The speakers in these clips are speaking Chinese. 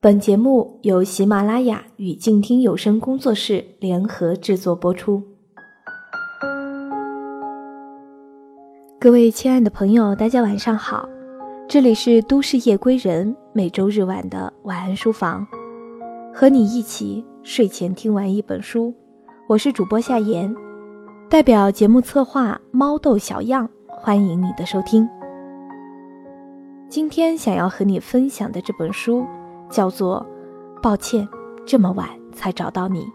本节目由喜马拉雅与静听有声工作室联合制作播出。各位亲爱的朋友，大家晚上好，这里是都市夜归人每周日晚的晚安书房，和你一起睡前听完一本书。我是主播夏言，代表节目策划猫豆小样，欢迎你的收听。今天想要和你分享的这本书。叫做，抱歉，这么晚才找到你。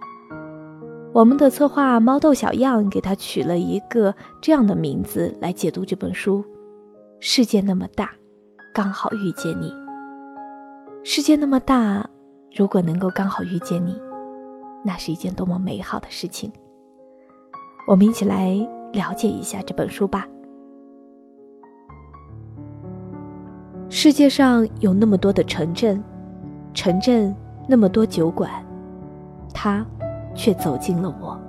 我们的策划猫豆小样给他取了一个这样的名字来解读这本书：世界那么大，刚好遇见你。世界那么大，如果能够刚好遇见你，那是一件多么美好的事情。我们一起来了解一下这本书吧。世界上有那么多的城镇。城镇那么多酒馆，他却走进了我。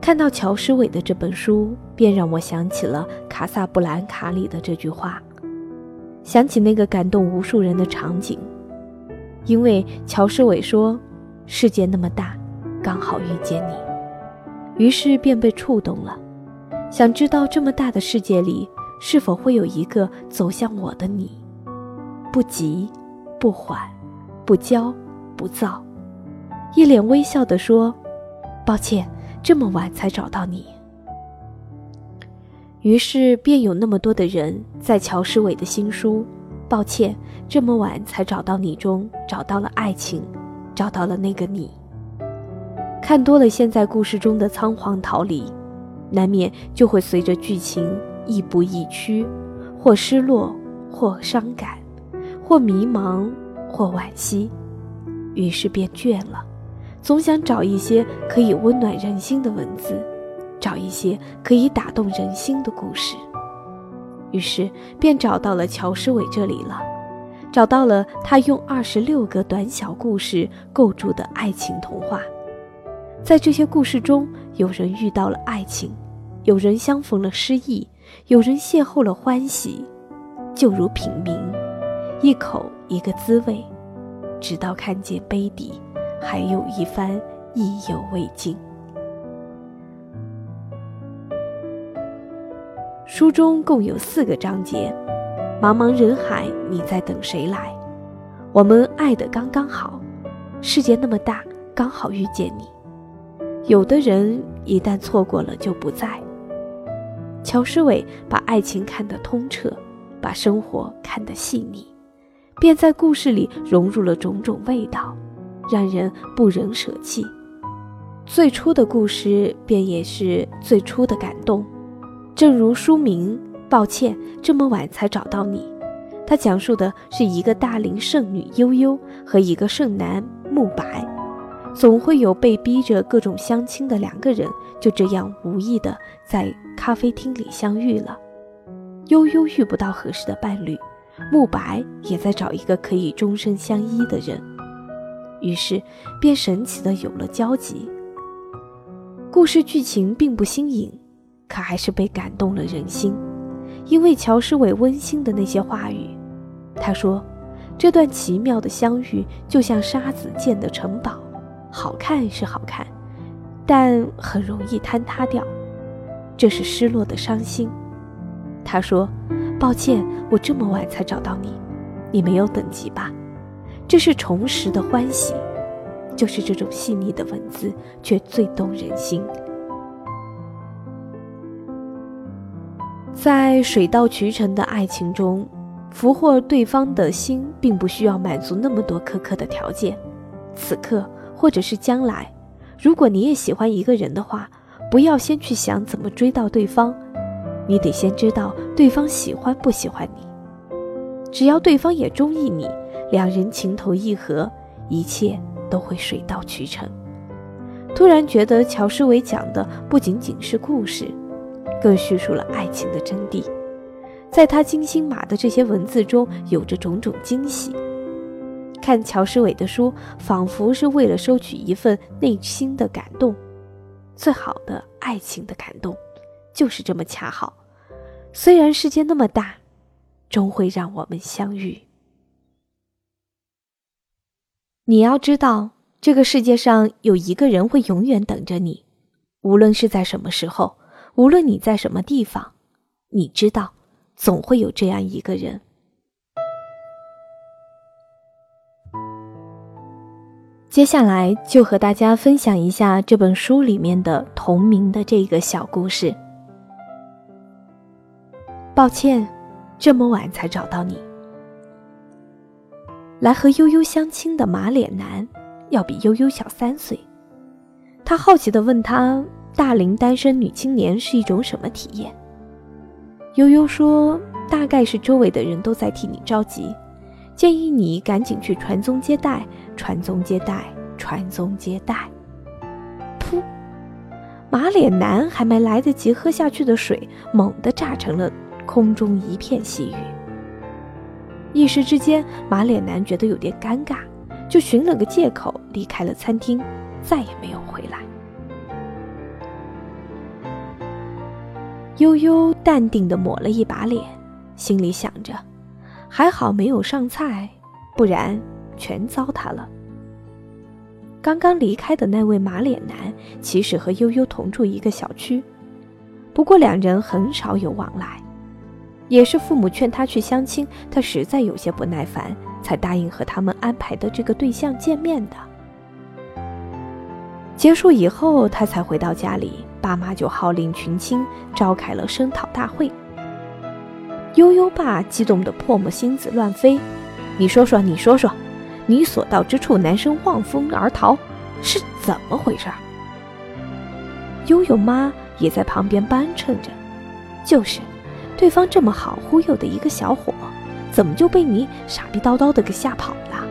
看到乔诗伟的这本书，便让我想起了《卡萨布兰卡》里的这句话，想起那个感动无数人的场景。因为乔诗伟说：“世界那么大，刚好遇见你。”于是便被触动了，想知道这么大的世界里，是否会有一个走向我的你？不急。不缓，不骄，不躁，一脸微笑地说：“抱歉，这么晚才找到你。”于是便有那么多的人在乔诗伟的新书《抱歉，这么晚才找到你》中找到了爱情，找到了那个你。看多了现在故事中的仓皇逃离，难免就会随着剧情亦步亦趋，或失落，或伤感。或迷茫，或惋惜，于是便倦了，总想找一些可以温暖人心的文字，找一些可以打动人心的故事。于是便找到了乔诗伟这里了，找到了他用二十六个短小故事构筑的爱情童话。在这些故事中，有人遇到了爱情，有人相逢了失意，有人邂逅了欢喜，就如品茗。一口一个滋味，直到看见杯底还有一番意犹未尽。书中共有四个章节，茫茫人海，你在等谁来？我们爱的刚刚好，世界那么大，刚好遇见你。有的人一旦错过了就不在。乔诗伟把爱情看得通彻，把生活看得细腻。便在故事里融入了种种味道，让人不忍舍弃。最初的故事便也是最初的感动，正如书名“抱歉，这么晚才找到你”，它讲述的是一个大龄剩女悠悠和一个剩男慕白，总会有被逼着各种相亲的两个人就这样无意的在咖啡厅里相遇了。悠悠遇不到合适的伴侣。慕白也在找一个可以终身相依的人，于是便神奇的有了交集。故事剧情并不新颖，可还是被感动了人心。因为乔诗伟温馨的那些话语，他说：“这段奇妙的相遇就像沙子建的城堡，好看是好看，但很容易坍塌掉，这是失落的伤心。”他说。抱歉，我这么晚才找到你，你没有等急吧？这是重拾的欢喜，就是这种细腻的文字，却最动人心。在水到渠成的爱情中，俘获对方的心，并不需要满足那么多苛刻的条件。此刻，或者是将来，如果你也喜欢一个人的话，不要先去想怎么追到对方。你得先知道对方喜欢不喜欢你，只要对方也中意你，两人情投意合，一切都会水到渠成。突然觉得乔诗伟讲的不仅仅是故事，更叙述了爱情的真谛，在他精心码的这些文字中，有着种种惊喜。看乔诗伟的书，仿佛是为了收取一份内心的感动，最好的爱情的感动，就是这么恰好。虽然世界那么大，终会让我们相遇。你要知道，这个世界上有一个人会永远等着你，无论是在什么时候，无论你在什么地方，你知道，总会有这样一个人。接下来就和大家分享一下这本书里面的同名的这个小故事。抱歉，这么晚才找到你。来和悠悠相亲的马脸男，要比悠悠小三岁。他好奇地问他：“大龄单身女青年是一种什么体验？”悠悠说：“大概是周围的人都在替你着急，建议你赶紧去传宗接代，传宗接代，传宗接代。”噗！马脸男还没来得及喝下去的水，猛地炸成了空中一片细雨。一时之间，马脸男觉得有点尴尬，就寻了个借口离开了餐厅，再也没有回来。悠悠淡定地抹了一把脸，心里想着：还好没有上菜，不然全糟蹋了。刚刚离开的那位马脸男，其实和悠悠同住一个小区，不过两人很少有往来。也是父母劝他去相亲，他实在有些不耐烦，才答应和他们安排的这个对象见面的。结束以后，他才回到家里，爸妈就号令群亲，召开了声讨大会。悠悠爸激动得唾沫星子乱飞，你说说，你说说，你所到之处，男生望风而逃，是怎么回事？悠悠妈也在旁边帮衬着，就是。对方这么好忽悠的一个小伙，怎么就被你傻逼叨叨的给吓跑了？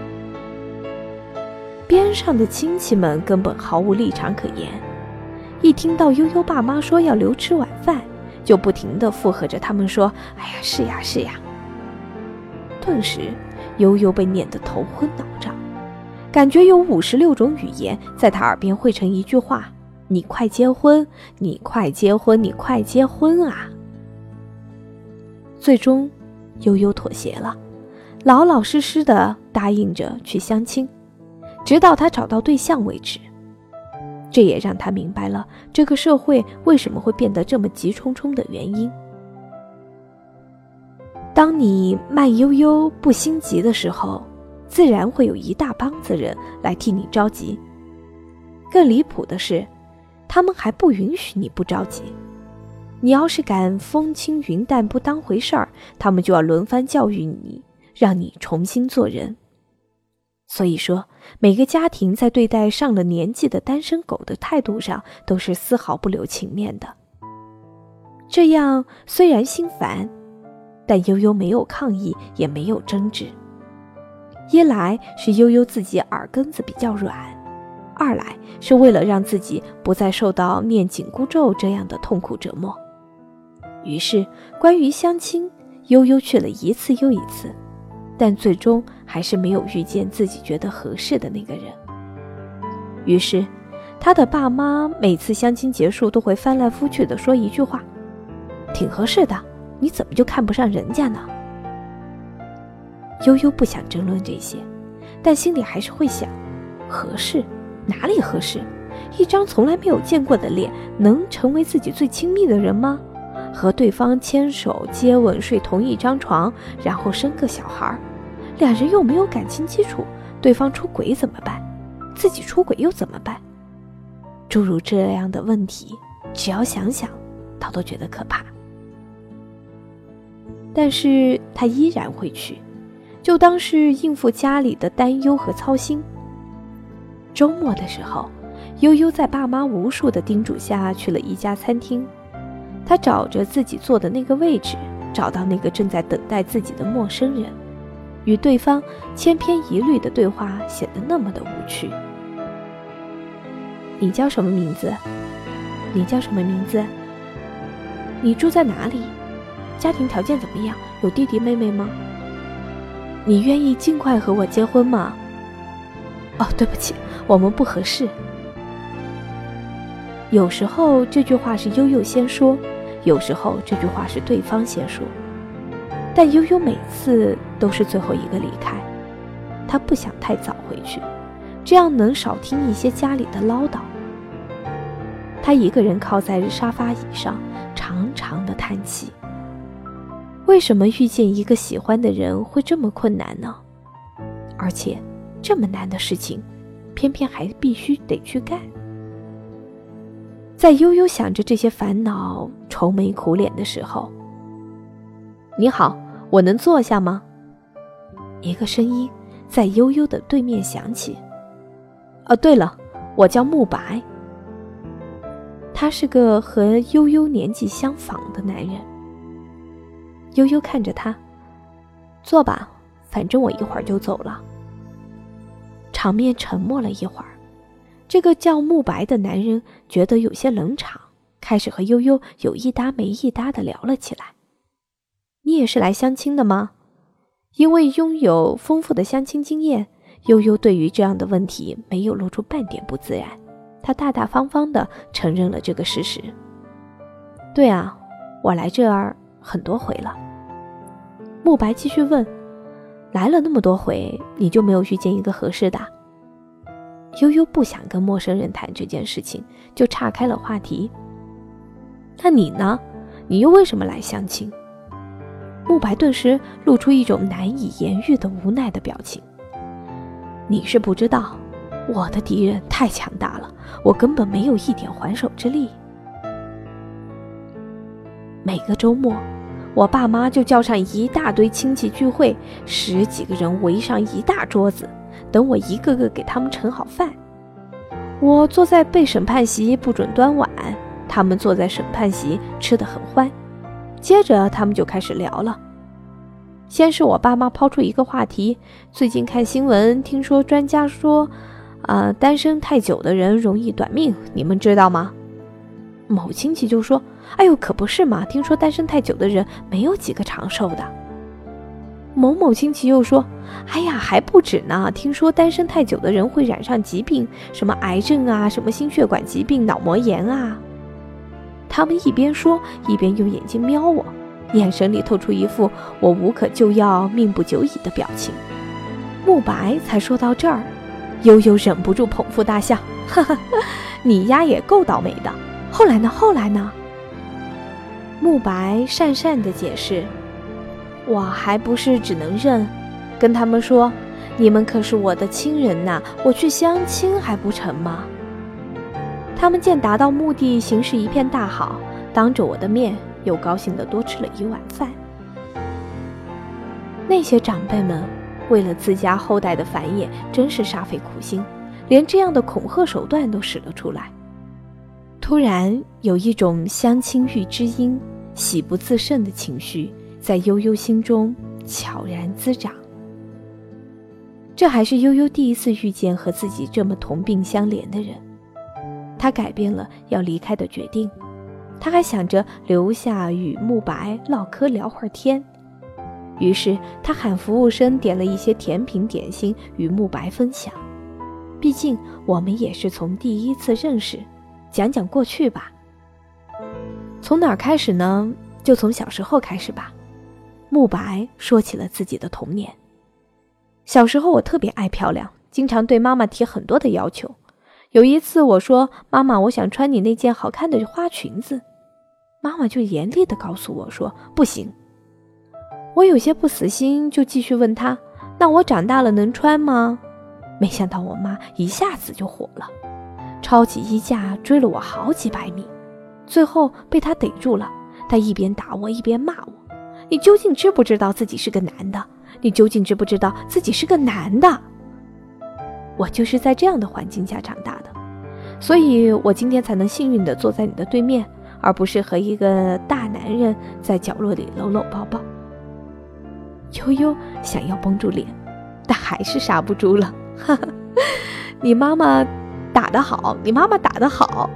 边上的亲戚们根本毫无立场可言，一听到悠悠爸妈说要留吃晚饭，就不停的附和着他们说：“哎呀，是呀，是呀。”顿时，悠悠被撵得头昏脑胀，感觉有五十六种语言在他耳边汇成一句话：“你快结婚，你快结婚，你快结婚啊！”最终，悠悠妥协了，老老实实的答应着去相亲，直到他找到对象为止。这也让他明白了这个社会为什么会变得这么急冲冲的原因。当你慢悠悠不心急的时候，自然会有一大帮子人来替你着急。更离谱的是，他们还不允许你不着急。你要是敢风轻云淡不当回事儿，他们就要轮番教育你，让你重新做人。所以说，每个家庭在对待上了年纪的单身狗的态度上，都是丝毫不留情面的。这样虽然心烦，但悠悠没有抗议，也没有争执。一来是悠悠自己耳根子比较软，二来是为了让自己不再受到念紧箍咒这样的痛苦折磨。于是，关于相亲，悠悠去了一次又一次，但最终还是没有遇见自己觉得合适的那个人。于是，他的爸妈每次相亲结束都会翻来覆去的说一句话：“挺合适的，你怎么就看不上人家呢？”悠悠不想争论这些，但心里还是会想：合适？哪里合适？一张从来没有见过的脸，能成为自己最亲密的人吗？和对方牵手、接吻、睡同一张床，然后生个小孩儿，两人又没有感情基础，对方出轨怎么办？自己出轨又怎么办？诸如这样的问题，只要想想，他都觉得可怕。但是他依然会去，就当是应付家里的担忧和操心。周末的时候，悠悠在爸妈无数的叮嘱下去了一家餐厅。他找着自己坐的那个位置，找到那个正在等待自己的陌生人，与对方千篇一律的对话显得那么的无趣。你叫什么名字？你叫什么名字？你住在哪里？家庭条件怎么样？有弟弟妹妹吗？你愿意尽快和我结婚吗？哦，对不起，我们不合适。有时候这句话是悠悠先说。有时候这句话是对方先说，但悠悠每次都是最后一个离开，他不想太早回去，这样能少听一些家里的唠叨。他一个人靠在沙发椅上，长长的叹气。为什么遇见一个喜欢的人会这么困难呢？而且，这么难的事情，偏偏还必须得去干。在悠悠想着这些烦恼、愁眉苦脸的时候，你好，我能坐下吗？一个声音在悠悠的对面响起。哦，对了，我叫慕白。他是个和悠悠年纪相仿的男人。悠悠看着他，坐吧，反正我一会儿就走了。场面沉默了一会儿，这个叫慕白的男人觉得有些冷场，开始和悠悠有一搭没一搭的聊了起来。你也是来相亲的吗？因为拥有丰富的相亲经验，悠悠对于这样的问题没有露出半点不自然。他大大方方的承认了这个事实。对啊，我来这儿很多回了。慕白继续问：“来了那么多回，你就没有遇见一个合适的？”悠悠不想跟陌生人谈这件事情，就岔开了话题。那你呢？你又为什么来相亲？慕白顿时露出一种难以言喻的无奈的表情。你是不知道。我的敌人太强大了，我根本没有一点还手之力。每个周末，我爸妈就叫上一大堆亲戚聚会，十几个人围上一大桌子，等我一个个给他们盛好饭。我坐在被审判席，不准端碗；他们坐在审判席，吃得很欢。接着，他们就开始聊了。先是我爸妈抛出一个话题：最近看新闻，听说专家说。啊，单身太久的人容易短命，你们知道吗？某亲戚就说：“哎呦，可不是嘛！听说单身太久的人没有几个长寿的。”某某亲戚又说：“哎呀，还不止呢！听说单身太久的人会染上疾病，什么癌症啊，什么心血管疾病、脑膜炎啊。”他们一边说，一边用眼睛瞄我，眼神里透出一副我无可救药、命不久矣的表情。慕白才说到这儿。悠悠忍不住捧腹大笑，哈哈，你丫也够倒霉的。后来呢？后来呢？慕白讪讪的解释：“我还不是只能认，跟他们说，你们可是我的亲人呐，我去相亲还不成吗？”他们见达到目的，形势一片大好，当着我的面又高兴的多吃了一碗饭。那些长辈们。为了自家后代的繁衍，真是煞费苦心，连这样的恐吓手段都使了出来。突然有一种相亲遇知音、喜不自胜的情绪在悠悠心中悄然滋长。这还是悠悠第一次遇见和自己这么同病相怜的人，他改变了要离开的决定，他还想着留下与慕白唠嗑聊会儿天。于是他喊服务生点了一些甜品点心与慕白分享。毕竟我们也是从第一次认识，讲讲过去吧。从哪儿开始呢？就从小时候开始吧。慕白说起了自己的童年。小时候我特别爱漂亮，经常对妈妈提很多的要求。有一次我说：“妈妈，我想穿你那件好看的花裙子。”妈妈就严厉地告诉我说：“不行。”我有些不死心，就继续问他：“那我长大了能穿吗？”没想到我妈一下子就火了，抄起衣架追了我好几百米，最后被他逮住了。他一边打我一边骂我：“你究竟知不知道自己是个男的？你究竟知不知道自己是个男的？”我就是在这样的环境下长大的，所以我今天才能幸运的坐在你的对面，而不是和一个大男人在角落里搂搂抱抱。悠悠想要绷住脸，但还是刹不住了。哈哈，你妈妈打得好，你妈妈打得好。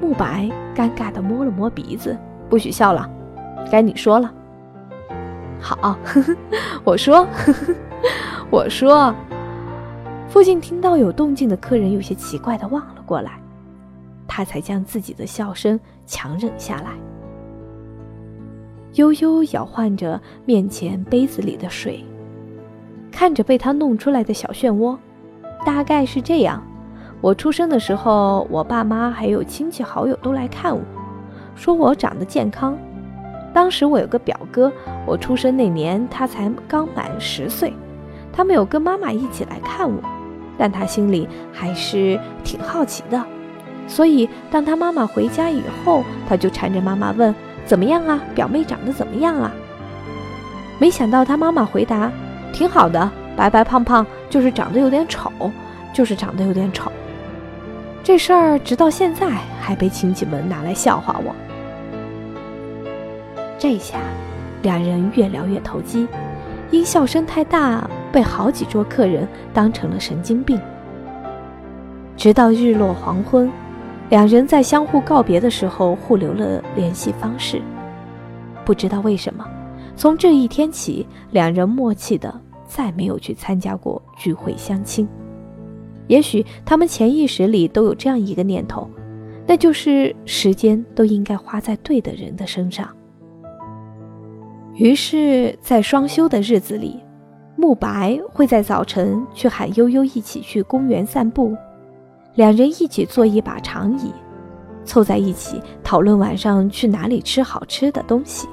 慕白尴尬的摸了摸鼻子，不许笑了，该你说了。好，呵呵，我说，呵呵，我说。附近听到有动静的客人有些奇怪的望了过来，他才将自己的笑声强忍下来。悠悠摇晃着面前杯子里的水，看着被他弄出来的小漩涡，大概是这样：我出生的时候，我爸妈还有亲戚好友都来看我，说我长得健康。当时我有个表哥，我出生那年他才刚满十岁，他没有跟妈妈一起来看我，但他心里还是挺好奇的。所以当他妈妈回家以后，他就缠着妈妈问：“怎么样啊？表妹长得怎么样啊？”没想到他妈妈回答：“挺好的，白白胖胖，就是长得有点丑，就是长得有点丑。”这事儿直到现在还被亲戚们拿来笑话我。这下，两人越聊越投机，因笑声太大，被好几桌客人当成了神经病。直到日落黄昏，两人在相互告别的时候互留了联系方式。不知道为什么，从这一天起，两人默契的再没有去参加过聚会相亲。也许他们潜意识里都有这样一个念头，那就是时间都应该花在对的人的身上。于是，在双休的日子里，慕白会在早晨去喊悠悠一起去公园散步，两人一起坐一把长椅，凑在一起讨论晚上去哪里吃好吃的东西。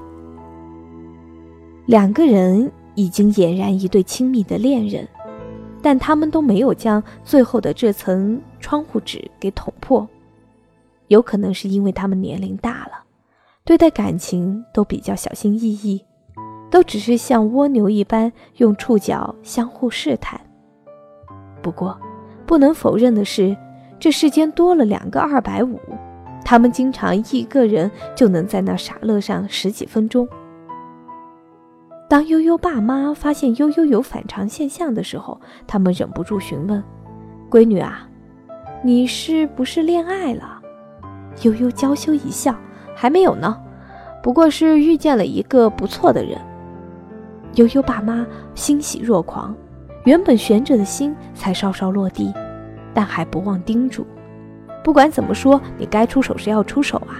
两个人已经俨然一对亲密的恋人，但他们都没有将最后的这层窗户纸给捅破，有可能是因为他们年龄大了，对待感情都比较小心翼翼。都只是像蜗牛一般用触角相互试探。不过，不能否认的是，这世间多了两个二百五，他们经常一个人就能在那傻乐上十几分钟。当悠悠爸妈发现悠悠有反常现象的时候，他们忍不住询问：“闺女啊，你是不是恋爱了？”悠悠娇羞一笑：“还没有呢，不过是遇见了一个不错的人。”悠悠爸妈欣喜若狂，原本悬着的心才稍稍落地，但还不忘叮嘱：“不管怎么说，你该出手时要出手啊！”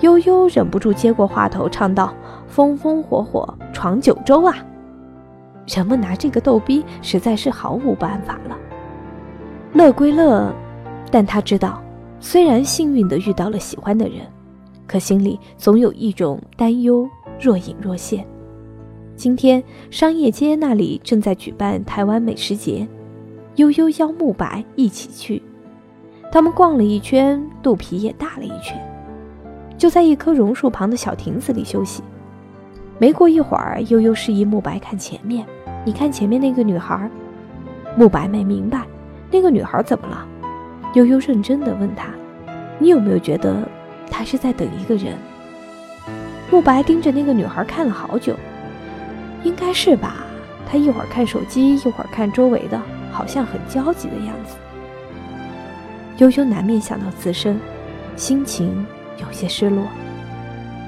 悠悠忍不住接过话头，唱道：“风风火火闯九州啊！”人们拿这个逗逼，实在是毫无办法了。乐归乐，但他知道，虽然幸运地遇到了喜欢的人，可心里总有一种担忧若隐若现。今天商业街那里正在举办台湾美食节，悠悠邀慕白一起去。他们逛了一圈，肚皮也大了一圈，就在一棵榕树旁的小亭子里休息。没过一会儿，悠悠示意慕白看前面：“你看前面那个女孩。”慕白没明白那个女孩怎么了。悠悠认真地问他：“你有没有觉得她是在等一个人？”慕白盯着那个女孩看了好久。应该是吧，他一会儿看手机，一会儿看周围的，好像很焦急的样子。悠悠难免想到自身，心情有些失落。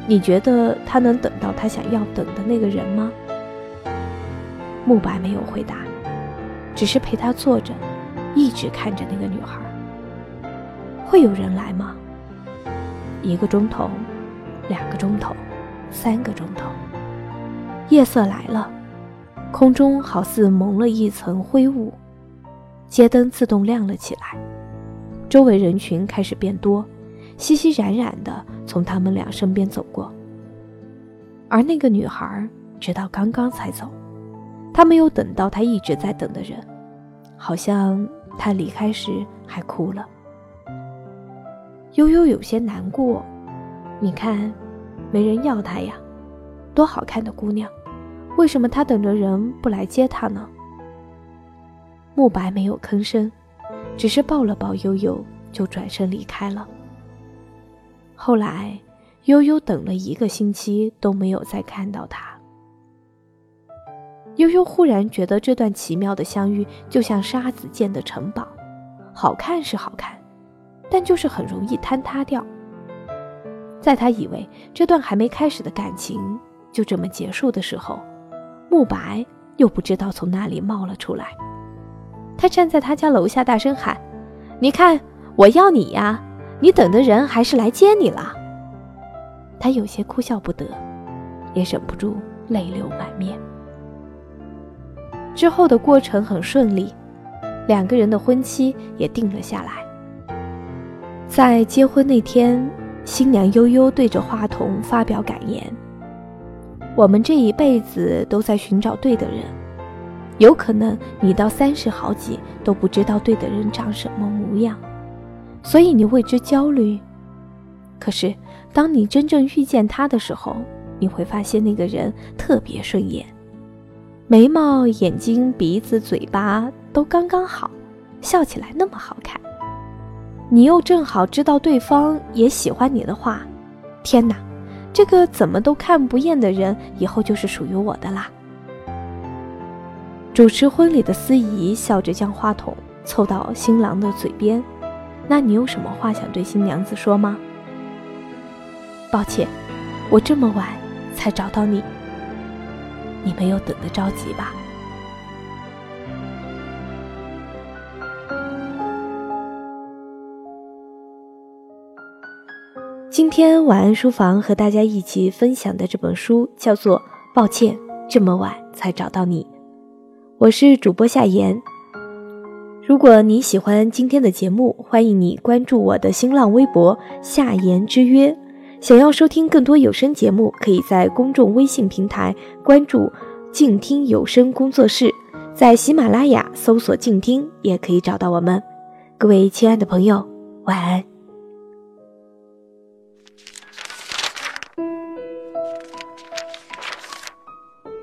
你觉得他能等到他想要等的那个人吗？慕白没有回答，只是陪他坐着，一直看着那个女孩。会有人来吗？一个钟头，两个钟头，三个钟头。夜色来了，空中好似蒙了一层灰雾，街灯自动亮了起来，周围人群开始变多，熙熙攘攘的从他们俩身边走过。而那个女孩直到刚刚才走，她没有等到她一直在等的人，好像她离开时还哭了。悠悠有些难过，你看，没人要她呀，多好看的姑娘。为什么他等着人不来接他呢？慕白没有吭声，只是抱了抱悠悠，就转身离开了。后来，悠悠等了一个星期都没有再看到他。悠悠忽然觉得这段奇妙的相遇就像沙子建的城堡，好看是好看，但就是很容易坍塌掉。在他以为这段还没开始的感情就这么结束的时候，慕白又不知道从哪里冒了出来，他站在他家楼下大声喊：“你看，我要你呀！你等的人还是来接你了。”他有些哭笑不得，也忍不住泪流满面。之后的过程很顺利，两个人的婚期也定了下来。在结婚那天，新娘悠悠对着话筒发表感言：“我们这一辈子都在寻找对的人，有可能你到三十好几都不知道对的人长什么模样，所以你为之焦虑。可是，当你真正遇见他的时候，你会发现那个人特别顺眼，眉毛、眼睛、鼻子、嘴巴都刚刚好，笑起来那么好看。”你又正好知道对方也喜欢你的话，天哪，这个怎么都看不厌的人，以后就是属于我的啦！主持婚礼的司仪笑着将话筒凑到新郎的嘴边，那你有什么话想对新娘子说吗？抱歉，我这么晚才找到你，你没有等得着急吧？今天晚安书房和大家一起分享的这本书叫做《抱歉，这么晚才找到你》，我是主播夏言。如果你喜欢今天的节目，欢迎你关注我的新浪微博“夏言之约”。想要收听更多有声节目，可以在公众微信平台关注“静听有声工作室”，在喜马拉雅搜索“静听”也可以找到我们。各位亲爱的朋友，晚安。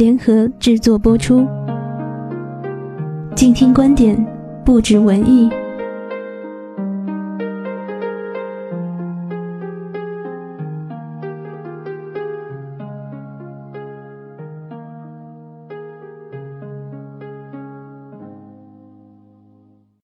联合制作播出，静听观点，不止文艺。